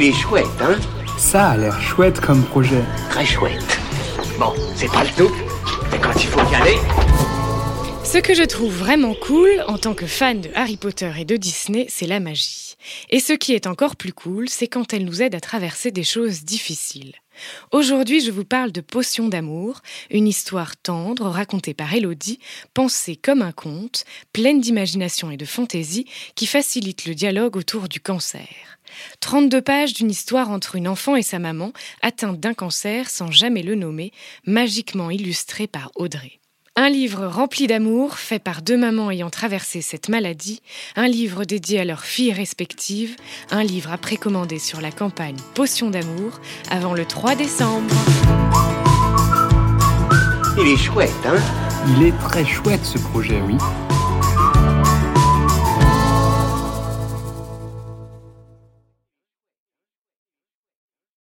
Il est chouette, hein Ça a l'air chouette comme projet. Très chouette. Bon, c'est pas le tout, mais quand il faut y aller... Ce que je trouve vraiment cool en tant que fan de Harry Potter et de Disney, c'est la magie. Et ce qui est encore plus cool, c'est quand elle nous aide à traverser des choses difficiles. Aujourd'hui, je vous parle de Potion d'amour, une histoire tendre racontée par Elodie, pensée comme un conte, pleine d'imagination et de fantaisie, qui facilite le dialogue autour du cancer. 32 pages d'une histoire entre une enfant et sa maman, atteinte d'un cancer sans jamais le nommer, magiquement illustrée par Audrey. Un livre rempli d'amour, fait par deux mamans ayant traversé cette maladie, un livre dédié à leurs filles respectives, un livre à précommander sur la campagne Potion d'amour avant le 3 décembre. Il est chouette, hein? Il est très chouette ce projet, oui.